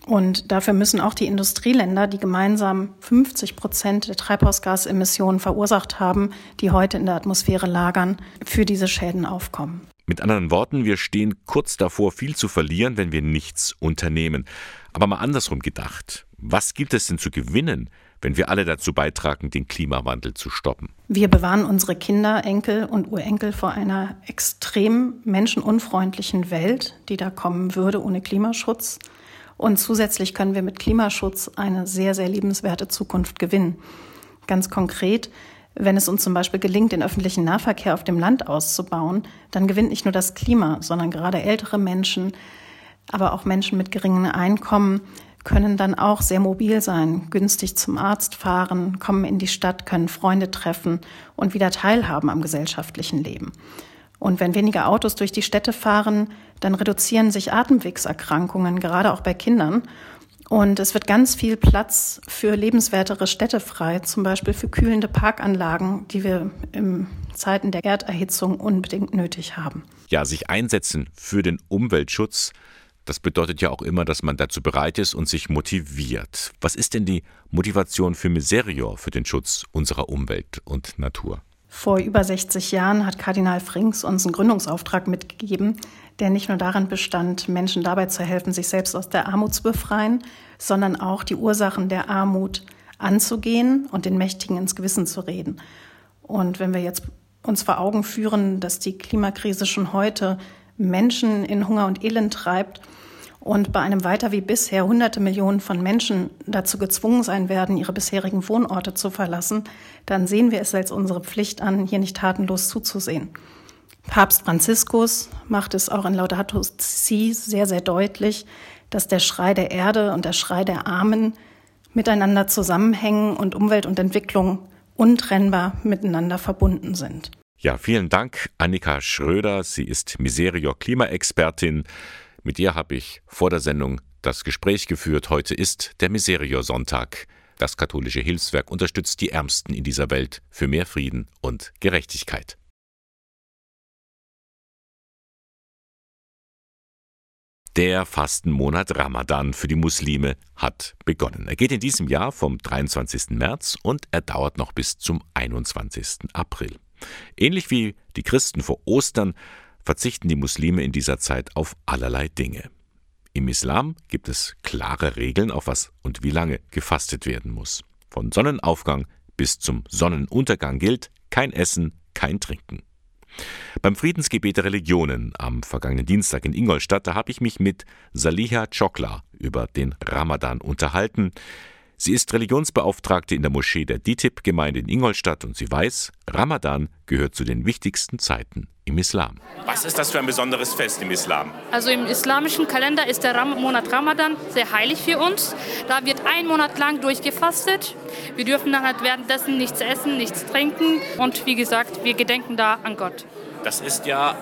[SPEAKER 18] Und dafür müssen auch die Industrieländer, die gemeinsam 50 Prozent der Treibhausgasemissionen verursacht haben, die heute in der Atmosphäre lagern, für diese Schäden aufkommen.
[SPEAKER 2] Mit anderen Worten, wir stehen kurz davor, viel zu verlieren, wenn wir nichts unternehmen. Aber mal andersrum gedacht, was gibt es denn zu gewinnen, wenn wir alle dazu beitragen, den Klimawandel zu stoppen?
[SPEAKER 18] Wir bewahren unsere Kinder, Enkel und Urenkel vor einer extrem menschenunfreundlichen Welt, die da kommen würde ohne Klimaschutz. Und zusätzlich können wir mit Klimaschutz eine sehr, sehr liebenswerte Zukunft gewinnen. Ganz konkret, wenn es uns zum Beispiel gelingt, den öffentlichen Nahverkehr auf dem Land auszubauen, dann gewinnt nicht nur das Klima, sondern gerade ältere Menschen, aber auch Menschen mit geringen Einkommen können dann auch sehr mobil sein, günstig zum Arzt fahren, kommen in die Stadt, können Freunde treffen und wieder teilhaben am gesellschaftlichen Leben. Und wenn weniger Autos durch die Städte fahren, dann reduzieren sich Atemwegserkrankungen, gerade auch bei Kindern. Und es wird ganz viel Platz für lebenswertere Städte frei, zum Beispiel für kühlende Parkanlagen, die wir in Zeiten der Erderhitzung unbedingt nötig haben.
[SPEAKER 2] Ja, sich einsetzen für den Umweltschutz, das bedeutet ja auch immer, dass man dazu bereit ist und sich motiviert. Was ist denn die Motivation für Miserior für den Schutz unserer Umwelt und Natur?
[SPEAKER 18] Vor über 60 Jahren hat Kardinal Frings uns einen Gründungsauftrag mitgegeben, der nicht nur darin bestand, Menschen dabei zu helfen, sich selbst aus der Armut zu befreien, sondern auch die Ursachen der Armut anzugehen und den Mächtigen ins Gewissen zu reden. Und wenn wir jetzt uns vor Augen führen, dass die Klimakrise schon heute Menschen in Hunger und Elend treibt, und bei einem weiter wie bisher hunderte Millionen von Menschen dazu gezwungen sein werden, ihre bisherigen Wohnorte zu verlassen, dann sehen wir es als unsere Pflicht an, hier nicht tatenlos zuzusehen. Papst Franziskus macht es auch in Laudato Si sehr, sehr deutlich, dass der Schrei der Erde und der Schrei der Armen miteinander zusammenhängen und Umwelt und Entwicklung untrennbar miteinander verbunden sind.
[SPEAKER 2] Ja, vielen Dank, Annika Schröder. Sie ist Miserior Klimaexpertin. Mit ihr habe ich vor der Sendung das Gespräch geführt. Heute ist der Miserior-Sonntag. Das katholische Hilfswerk unterstützt die Ärmsten in dieser Welt für mehr Frieden und Gerechtigkeit. Der Fastenmonat Ramadan für die Muslime hat begonnen. Er geht in diesem Jahr vom 23. März und er dauert noch bis zum 21. April. Ähnlich wie die Christen vor Ostern verzichten die Muslime in dieser Zeit auf allerlei Dinge. Im Islam gibt es klare Regeln, auf was und wie lange gefastet werden muss. Von Sonnenaufgang bis zum Sonnenuntergang gilt kein Essen, kein Trinken. Beim Friedensgebet der Religionen am vergangenen Dienstag in Ingolstadt, da habe ich mich mit Saliha Chokla über den Ramadan unterhalten. Sie ist Religionsbeauftragte in der Moschee der DITIB-Gemeinde in Ingolstadt und sie weiß, Ramadan gehört zu den wichtigsten Zeiten im Islam. Was ist das für ein besonderes Fest im Islam?
[SPEAKER 19] Also im islamischen Kalender ist der Ram Monat Ramadan sehr heilig für uns. Da wird ein Monat lang durchgefastet. Wir dürfen dann halt währenddessen nichts essen, nichts trinken und wie gesagt, wir gedenken da an Gott.
[SPEAKER 2] Das ist ja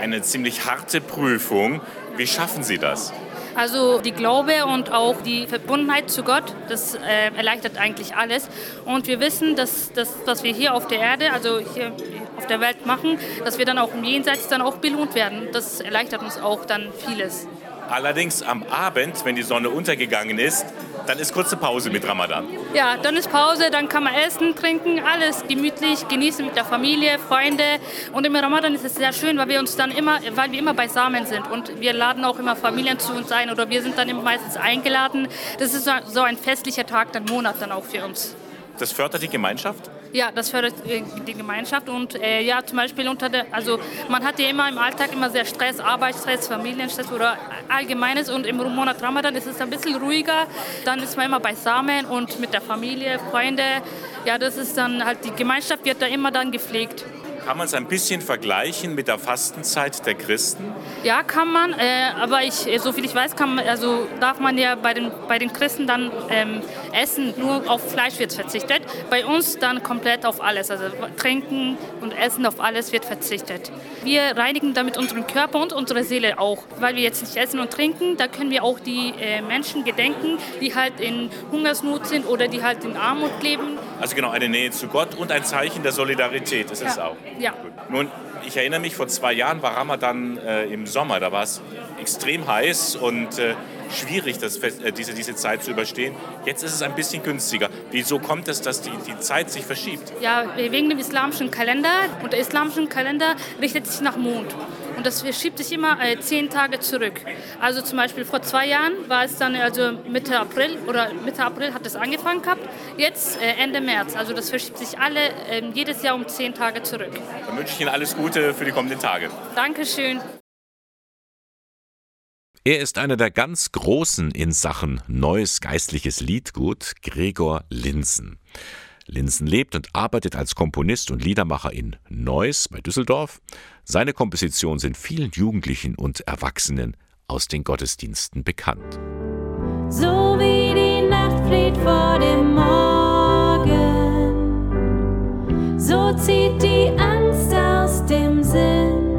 [SPEAKER 2] eine ziemlich harte Prüfung. Wie schaffen Sie das?
[SPEAKER 19] Also die Glaube und auch die Verbundenheit zu Gott, das äh, erleichtert eigentlich alles. Und wir wissen, dass das, was wir hier auf der Erde, also hier auf der Welt machen, dass wir dann auch im Jenseits dann auch belohnt werden. Das erleichtert uns auch dann vieles.
[SPEAKER 2] Allerdings am Abend, wenn die Sonne untergegangen ist, dann ist kurze Pause mit Ramadan.
[SPEAKER 19] Ja, dann ist Pause, dann kann man essen, trinken, alles gemütlich genießen mit der Familie, Freunde. Und im Ramadan ist es sehr schön, weil wir uns dann immer, weil wir immer beisammen sind und wir laden auch immer Familien zu uns ein oder wir sind dann meistens eingeladen. Das ist so ein festlicher Tag, dann Monat dann auch für uns.
[SPEAKER 2] Das fördert die Gemeinschaft?
[SPEAKER 19] Ja, das fördert äh, die Gemeinschaft und äh, ja, zum Beispiel unter der, also man hat ja immer im Alltag immer sehr Stress, Arbeitsstress, Familienstress oder allgemeines und im Monat Ramadan ist es ein bisschen ruhiger. Dann ist man immer beisammen und mit der Familie, Freunde. Ja, das ist dann halt die Gemeinschaft wird da immer dann gepflegt.
[SPEAKER 2] Kann man es ein bisschen vergleichen mit der Fastenzeit der Christen?
[SPEAKER 19] Ja, kann man. Äh, aber ich, so viel ich weiß, man, also darf man ja bei den, bei den Christen dann ähm, essen. Nur auf Fleisch wird verzichtet. Bei uns dann komplett auf alles. Also trinken und essen auf alles wird verzichtet. Wir reinigen damit unseren Körper und unsere Seele auch. Weil wir jetzt nicht essen und trinken, da können wir auch die äh, Menschen gedenken, die halt in Hungersnot sind oder die halt in Armut leben.
[SPEAKER 2] Also genau, eine Nähe zu Gott und ein Zeichen der Solidarität ist ja. es auch.
[SPEAKER 19] Ja.
[SPEAKER 2] Gut. Nun, ich erinnere mich, vor zwei Jahren war Ramadan äh, im Sommer. Da war es extrem heiß und äh, schwierig, das, äh, diese, diese Zeit zu überstehen. Jetzt ist es ein bisschen günstiger. Wieso kommt es, dass die, die Zeit sich verschiebt?
[SPEAKER 19] Ja, wegen dem islamischen Kalender. Und der islamische Kalender richtet sich nach Mond. Und das verschiebt sich immer äh, zehn Tage zurück. Also zum Beispiel vor zwei Jahren war es dann also Mitte April oder Mitte April hat es angefangen gehabt. Jetzt äh, Ende März. Also das verschiebt sich alle äh, jedes Jahr um zehn Tage zurück.
[SPEAKER 2] Dann wünsche ich Ihnen alles Gute für die kommenden Tage.
[SPEAKER 19] Dankeschön.
[SPEAKER 2] Er ist einer der ganz Großen in Sachen neues geistliches Liedgut, Gregor Linsen. Linsen lebt und arbeitet als Komponist und Liedermacher in Neuss bei Düsseldorf. Seine Kompositionen sind vielen Jugendlichen und Erwachsenen aus den Gottesdiensten bekannt.
[SPEAKER 20] So flieht vor dem Morgen, so zieht die Angst aus dem Sinn.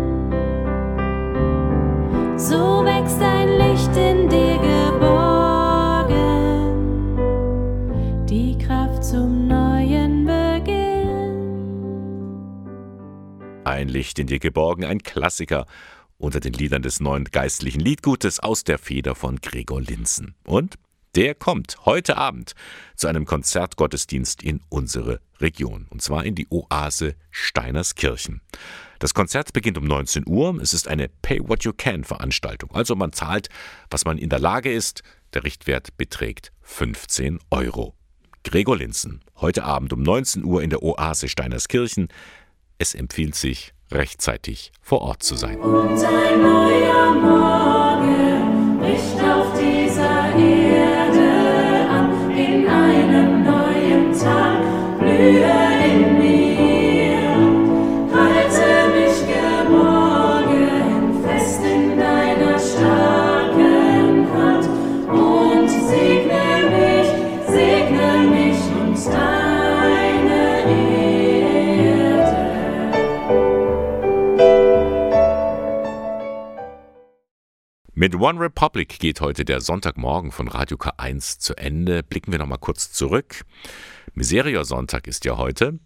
[SPEAKER 20] So wächst ein Licht in dir geborgen, die Kraft zum neuen Beginn.
[SPEAKER 2] Ein Licht in dir geborgen, ein Klassiker unter den Liedern des neuen geistlichen Liedgutes aus der Feder von Gregor Linzen. Und der kommt heute Abend zu einem Konzertgottesdienst in unsere Region, und zwar in die Oase Steinerskirchen. Das Konzert beginnt um 19 Uhr. Es ist eine Pay-What-You-Can-Veranstaltung. Also man zahlt, was man in der Lage ist. Der Richtwert beträgt 15 Euro. Gregor Linzen, heute Abend um 19 Uhr in der Oase Steinerskirchen. Es empfiehlt sich, rechtzeitig vor Ort zu sein.
[SPEAKER 20] Und ein neuer Morgen
[SPEAKER 2] Mit One Republic geht heute der Sonntagmorgen von Radio K1 zu Ende. Blicken wir noch mal kurz zurück. Miserior-Sonntag ist ja heute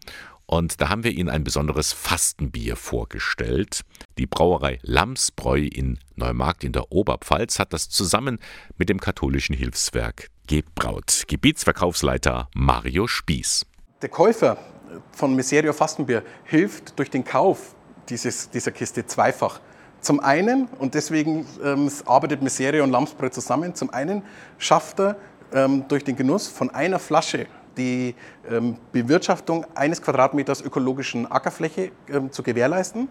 [SPEAKER 2] und da haben wir Ihnen ein besonderes Fastenbier vorgestellt. Die Brauerei Lamsbräu in Neumarkt in der Oberpfalz hat das zusammen mit dem katholischen Hilfswerk gebraut. Gebietsverkaufsleiter Mario Spieß.
[SPEAKER 4] Der Käufer von Miserio Fastenbier hilft durch den Kauf dieses, dieser Kiste zweifach. Zum einen, und deswegen ähm, arbeitet Miserio und Lamsbräu zusammen, zum einen schafft er ähm, durch den Genuss von einer Flasche die ähm, Bewirtschaftung eines Quadratmeters ökologischen Ackerfläche ähm, zu gewährleisten.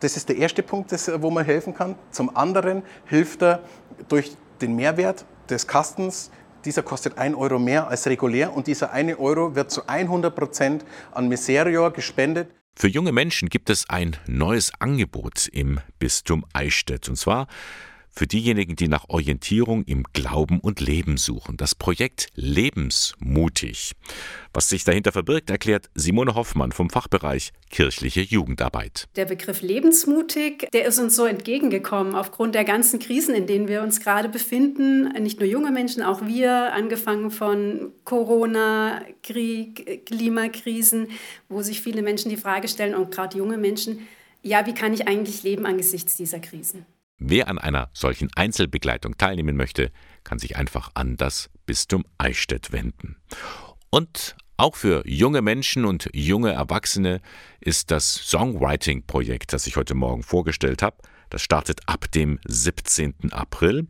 [SPEAKER 4] Das ist der erste Punkt, das, wo man helfen kann. Zum anderen hilft er durch den Mehrwert des Kastens. Dieser kostet 1 Euro mehr als regulär und dieser 1 Euro wird zu 100 Prozent an Miserior gespendet.
[SPEAKER 2] Für junge Menschen gibt es ein neues Angebot im Bistum Eichstätt. Und zwar für diejenigen, die nach Orientierung im Glauben und Leben suchen. Das Projekt Lebensmutig. Was sich dahinter verbirgt, erklärt Simone Hoffmann vom Fachbereich kirchliche Jugendarbeit.
[SPEAKER 12] Der Begriff lebensmutig, der ist uns so entgegengekommen aufgrund der ganzen Krisen, in denen wir uns gerade befinden. Nicht nur junge Menschen, auch wir, angefangen von Corona, Krieg, Klimakrisen, wo sich viele Menschen die Frage stellen und gerade junge Menschen, ja, wie kann ich eigentlich leben angesichts dieser Krisen?
[SPEAKER 2] Wer an einer solchen Einzelbegleitung teilnehmen möchte, kann sich einfach an das Bistum Eichstätt wenden. Und auch für junge Menschen und junge Erwachsene ist das Songwriting-Projekt, das ich heute Morgen vorgestellt habe, das startet ab dem 17. April.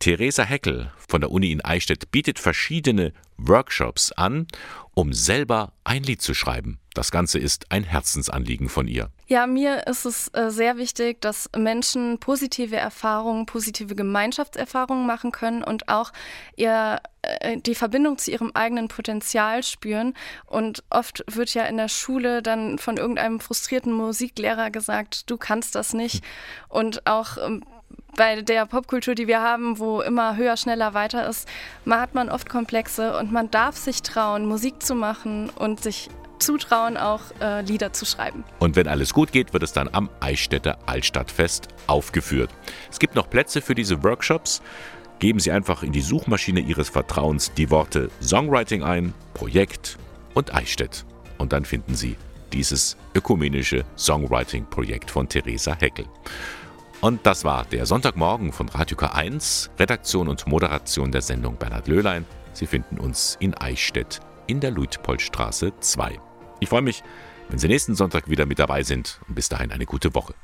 [SPEAKER 2] Theresa Heckel von der Uni in Eichstätt bietet verschiedene Workshops an, um selber ein Lied zu schreiben. Das Ganze ist ein Herzensanliegen von ihr.
[SPEAKER 7] Ja, mir ist es äh, sehr wichtig, dass Menschen positive Erfahrungen, positive Gemeinschaftserfahrungen machen können und auch ihr, äh, die Verbindung zu ihrem eigenen Potenzial spüren. Und oft wird ja in der Schule dann von irgendeinem frustrierten Musiklehrer gesagt, du kannst das nicht. Und auch ähm, bei der Popkultur, die wir haben, wo immer höher, schneller, weiter ist, man hat man oft Komplexe und man darf sich trauen, Musik zu machen und sich zutrauen, auch äh, Lieder zu schreiben.
[SPEAKER 2] Und wenn alles gut geht, wird es dann am Eichstätter Altstadtfest aufgeführt. Es gibt noch Plätze für diese Workshops. Geben Sie einfach in die Suchmaschine Ihres Vertrauens die Worte Songwriting ein, Projekt und Eichstätt. Und dann finden Sie dieses ökumenische Songwriting-Projekt von Theresa Heckel. Und das war der Sonntagmorgen von Radio K1, Redaktion und Moderation der Sendung Bernhard Löhlein. Sie finden uns in Eichstätt in der Luitpoldstraße 2. Ich freue mich, wenn Sie nächsten Sonntag wieder mit dabei sind und bis dahin eine gute Woche.